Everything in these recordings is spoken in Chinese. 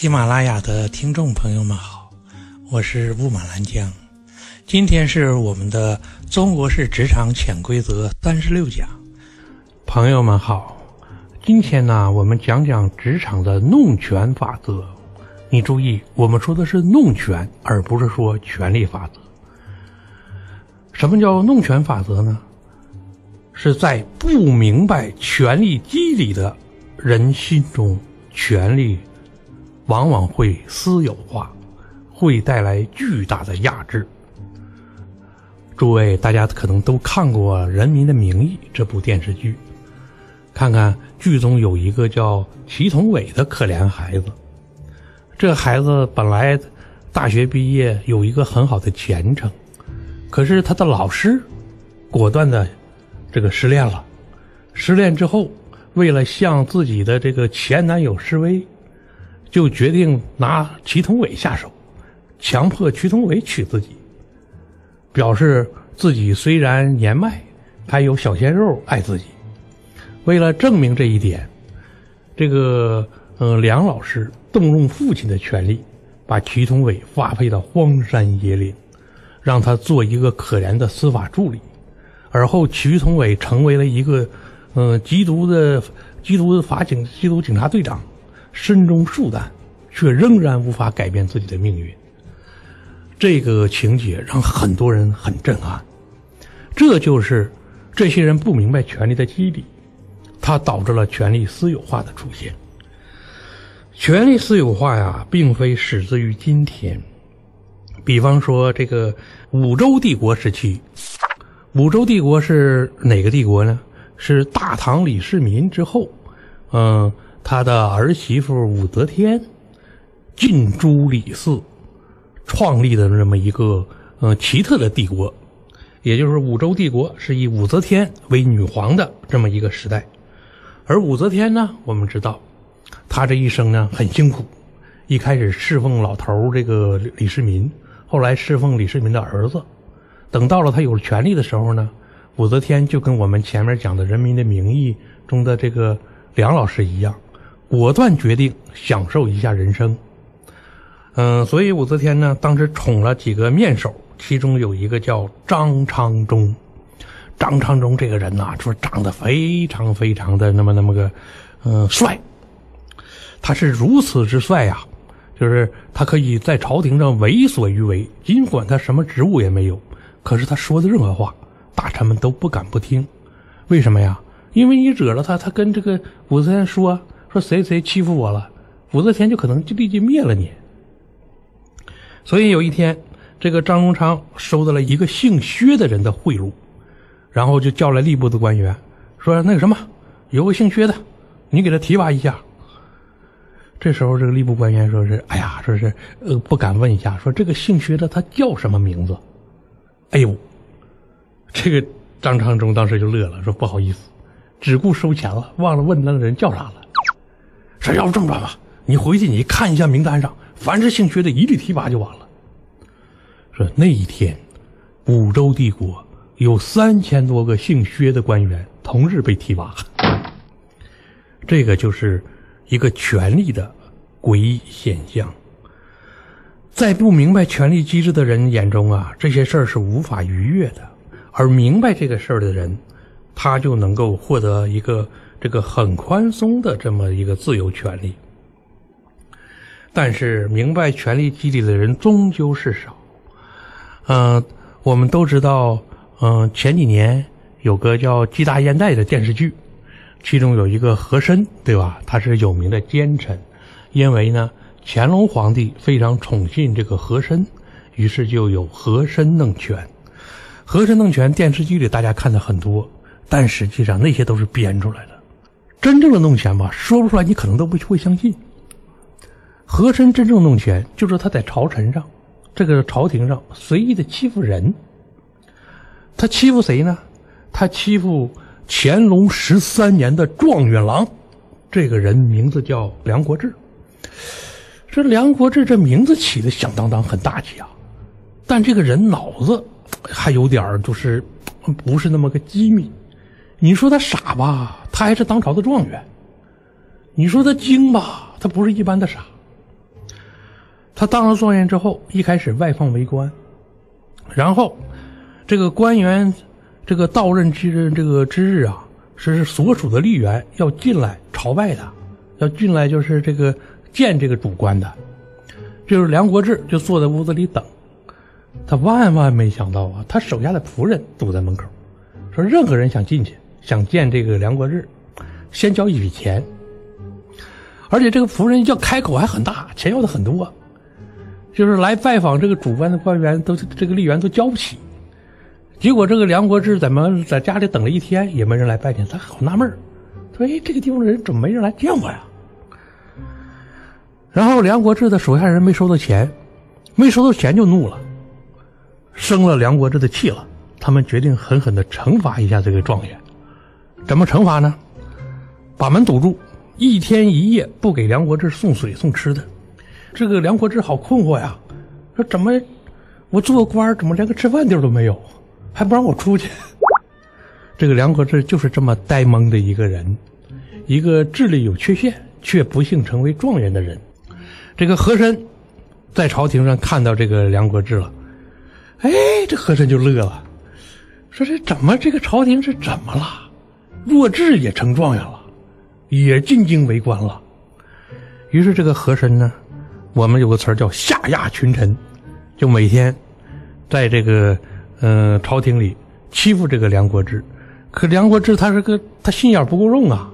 喜马拉雅的听众朋友们好，我是雾满兰江。今天是我们的中国式职场潜规则三十六讲。朋友们好，今天呢，我们讲讲职场的弄权法则。你注意，我们说的是弄权，而不是说权力法则。什么叫弄权法则呢？是在不明白权力机理的人心中，权力往往会私有化，会带来巨大的压制。诸位，大家可能都看过《人民的名义》这部电视剧，看看剧中有一个叫祁同伟的可怜孩子。这孩子本来大学毕业有一个很好的前程，可是他的老师果断的。这个失恋了，失恋之后，为了向自己的这个前男友示威，就决定拿祁同伟下手，强迫祁同伟娶自己，表示自己虽然年迈，还有小鲜肉爱自己。为了证明这一点，这个呃梁老师动用父亲的权力，把祁同伟发配到荒山野岭，让他做一个可怜的司法助理。而后，祁同伟成为了一个，嗯，缉毒的缉毒的法警、缉毒警察队长，身中数弹，却仍然无法改变自己的命运。这个情节让很多人很震撼。这就是这些人不明白权力的机理，它导致了权力私有化的出现。权力私有化呀，并非始自于今天。比方说，这个五周帝国时期。武周帝国是哪个帝国呢？是大唐李世民之后，嗯，他的儿媳妇武则天进朱李氏，创立的这么一个呃奇特的帝国，也就是武周帝国是以武则天为女皇的这么一个时代。而武则天呢，我们知道，她这一生呢很辛苦，一开始侍奉老头这个李世民，后来侍奉李世民的儿子。等到了他有了权力的时候呢，武则天就跟我们前面讲的《人民的名义》中的这个梁老师一样，果断决定享受一下人生。嗯，所以武则天呢，当时宠了几个面首，其中有一个叫张昌忠。张昌忠这个人呐，说长得非常非常的那么那么个，嗯，帅。他是如此之帅呀，就是他可以在朝廷上为所欲为，尽管他什么职务也没有。可是他说的任何话，大臣们都不敢不听，为什么呀？因为你惹了他，他跟这个武则天说谁谁欺负我了，武则天就可能就立即灭了你。所以有一天，这个张荣昌收到了一个姓薛的人的贿赂，然后就叫来吏部的官员，说那个什么，有个姓薛的，你给他提拔一下。这时候这个吏部官员说是，哎呀，说是呃不敢问一下，说这个姓薛的他叫什么名字？哎呦，这个张昌忠当时就乐了，说：“不好意思，只顾收钱了，忘了问那个人叫啥了。”说：“要不这么办吧，你回去你看一下名单上，凡是姓薛的，一律提拔就完了。”说那一天，五洲帝国有三千多个姓薛的官员同日被提拔，这个就是一个权力的诡异现象。在不明白权力机制的人眼中啊，这些事儿是无法逾越的；而明白这个事儿的人，他就能够获得一个这个很宽松的这么一个自由权利。但是，明白权力机理的人终究是少。嗯，我们都知道，嗯，前几年有个叫《鸡大烟袋》的电视剧，其中有一个和珅，对吧？他是有名的奸臣，因为呢。乾隆皇帝非常宠信这个和珅，于是就有和珅弄权。和珅弄权电视剧里大家看的很多，但实际上那些都是编出来的。真正的弄权吧，说不出来，你可能都不会相信。和珅真正弄权，就是他在朝臣上，这个朝廷上随意的欺负人。他欺负谁呢？他欺负乾隆十三年的状元郎，这个人名字叫梁国志。这梁国志这名字起的响当当，很大气啊，但这个人脑子还有点就是不是那么个机敏。你说他傻吧，他还是当朝的状元；你说他精吧，他不是一般的傻。他当了状元之后，一开始外放为官，然后这个官员这个到任之这个之日啊，是所属的吏员要进来朝拜的，要进来就是这个见这个主官的。就是梁国志就坐在屋子里等，他万万没想到啊，他手下的仆人堵在门口，说任何人想进去想见这个梁国志，先交一笔钱。而且这个仆人要开口还很大，钱要的很多，就是来拜访这个主官的官员都这个吏员都交不起。结果这个梁国志怎么在家里等了一天也没人来拜见，他好纳闷说：“哎，这个地方的人怎么没人来见我呀？”然后梁国志的手下人没收到钱，没收到钱就怒了，生了梁国志的气了。他们决定狠狠的惩罚一下这个状元。怎么惩罚呢？把门堵住。一天一夜不给梁国志送水送吃的，这个梁国志好困惑呀，说怎么我做官怎么连个吃饭地儿都没有，还不让我出去？这个梁国志就是这么呆萌的一个人，一个智力有缺陷却不幸成为状元的人。这个和珅在朝廷上看到这个梁国志了，哎，这和珅就乐了，说这怎么这个朝廷是怎么了？弱智也成状元了。也进京为官了，于是这个和珅呢，我们有个词儿叫下压群臣，就每天在这个嗯朝廷里欺负这个梁国志。可梁国志他是个他心眼不够重啊，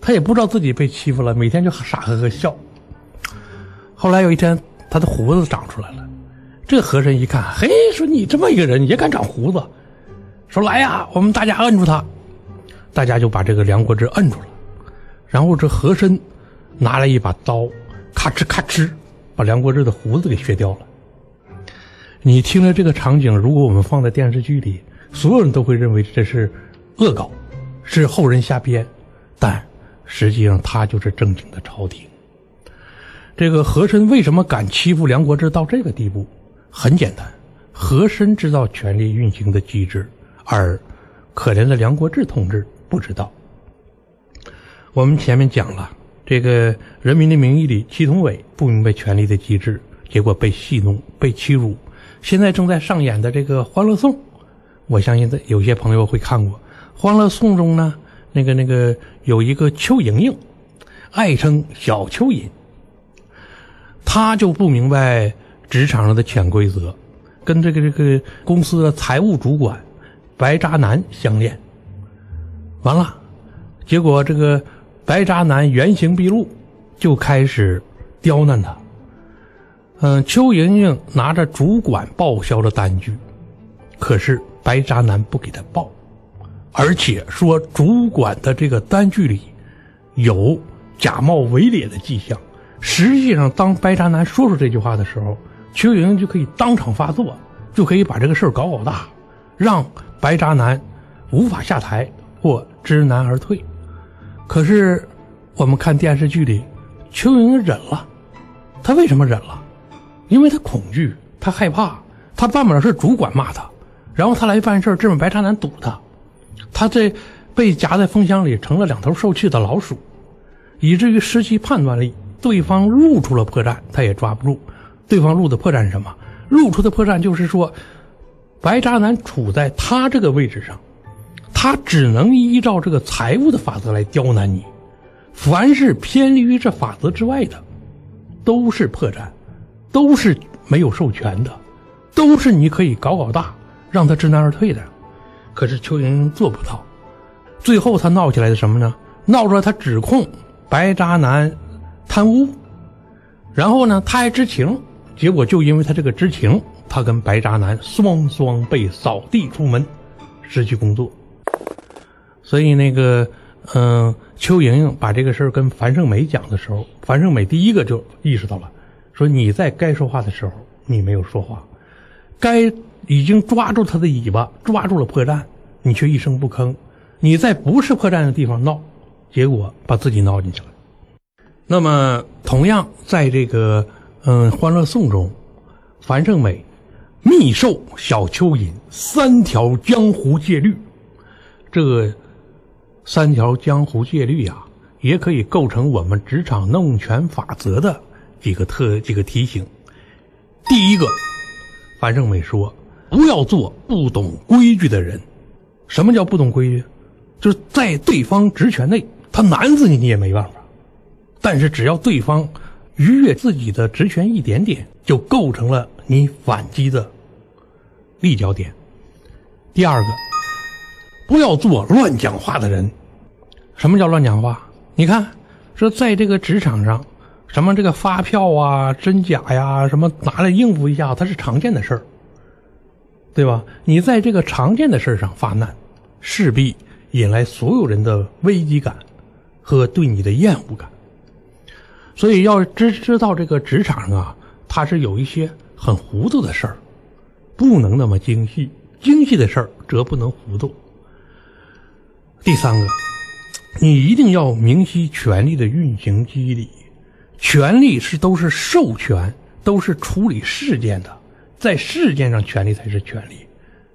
他也不知道自己被欺负了，每天就傻呵呵笑。后来有一天，他的胡子长出来了，这和珅一看，嘿，说你这么一个人也敢长胡子，说来呀，我们大家摁住他，大家就把这个梁国志摁住了。然后这和珅拿来一把刀，咔哧咔哧，把梁国志的胡子给削掉了。你听了这个场景，如果我们放在电视剧里，所有人都会认为这是恶搞，是后人瞎编，但实际上他就是正经的朝廷。这个和珅为什么敢欺负梁国志到这个地步？很简单，和珅知道权力运行的机制，而可怜的梁国志同志不知道。我们前面讲了，这个《人民的名义》里，祁同伟不明白权力的机制，结果被戏弄、被欺辱。现在正在上演的这个《欢乐颂》，我相信在有些朋友会看过。《欢乐颂》中呢，那个那个有一个邱莹莹，爱称小蚯蚓，他就不明白职场上的潜规则，跟这个这个公司的财务主管白渣男相恋，完了，结果这个。白渣男原形毕露，就开始刁难他。嗯，邱莹莹拿着主管报销的单据，可是白渣男不给他报，而且说主管的这个单据里有假冒伪劣的迹象。实际上，当白渣男说出这句话的时候，邱莹莹就可以当场发作，就可以把这个事儿搞搞大，让白渣男无法下台或知难而退。可是，我们看电视剧里，邱莹莹忍了。她为什么忍了？因为她恐惧，她害怕，她办不了事，主管骂她，然后她来办事，这么白渣男堵她，她这被夹在风箱里，成了两头受气的老鼠，以至于失去判断力。对方露出了破绽，他也抓不住。对方露的破绽是什么？露出的破绽就是说，白渣男处在他这个位置上。他只能依照这个财务的法则来刁难你，凡是偏离于这法则之外的，都是破绽，都是没有授权的，都是你可以搞搞大，让他知难而退的。可是邱莹莹做不到，最后他闹起来的什么呢？闹出来他指控白渣男贪污，然后呢他还知情，结果就因为他这个知情，他跟白渣男双双被扫地出门，失去工作。所以那个，嗯，邱莹莹把这个事儿跟樊胜美讲的时候，樊胜美第一个就意识到了，说你在该说话的时候你没有说话，该已经抓住他的尾巴，抓住了破绽，你却一声不吭，你在不是破绽的地方闹，结果把自己闹进去了。那么，同样在这个嗯《欢乐颂》中，樊胜美密授小蚯蚓三条江湖戒律，这个。三条江湖戒律啊，也可以构成我们职场弄权法则的几个特几个提醒。第一个，樊胜美说：“不要做不懂规矩的人。”什么叫不懂规矩？就是在对方职权内，他难死你，你也没办法。但是只要对方逾越自己的职权一点点，就构成了你反击的立脚点。第二个，不要做乱讲话的人。什么叫乱讲话？你看，说在这个职场上，什么这个发票啊、真假呀，什么拿来应付一下，它是常见的事儿，对吧？你在这个常见的事儿上发难，势必引来所有人的危机感和对你的厌恶感。所以要知知道这个职场上啊，它是有一些很糊涂的事儿，不能那么精细，精细的事儿则不能糊涂。第三个。你一定要明晰权力的运行机理，权力是都是授权，都是处理事件的，在事件上权力才是权力，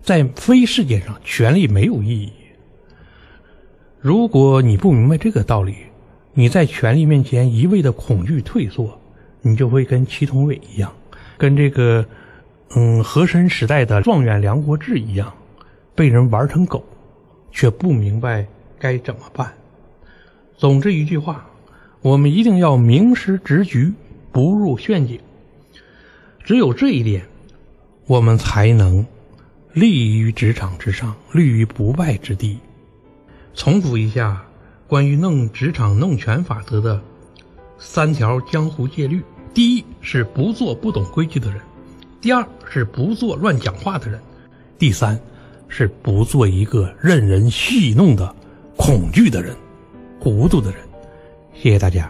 在非事件上权力没有意义。如果你不明白这个道理，你在权力面前一味的恐惧退缩，你就会跟祁同伟一样，跟这个嗯和珅时代的状元梁国志一样，被人玩成狗，却不明白该怎么办。总之一句话，我们一定要明识直局，不入陷阱。只有这一点，我们才能立于职场之上，立于不败之地。重复一下关于弄职场弄权法则的三条江湖戒律：第一是不做不懂规矩的人；第二是不做乱讲话的人；第三是不做一个任人戏弄的恐惧的人。糊涂的人。谢谢大家。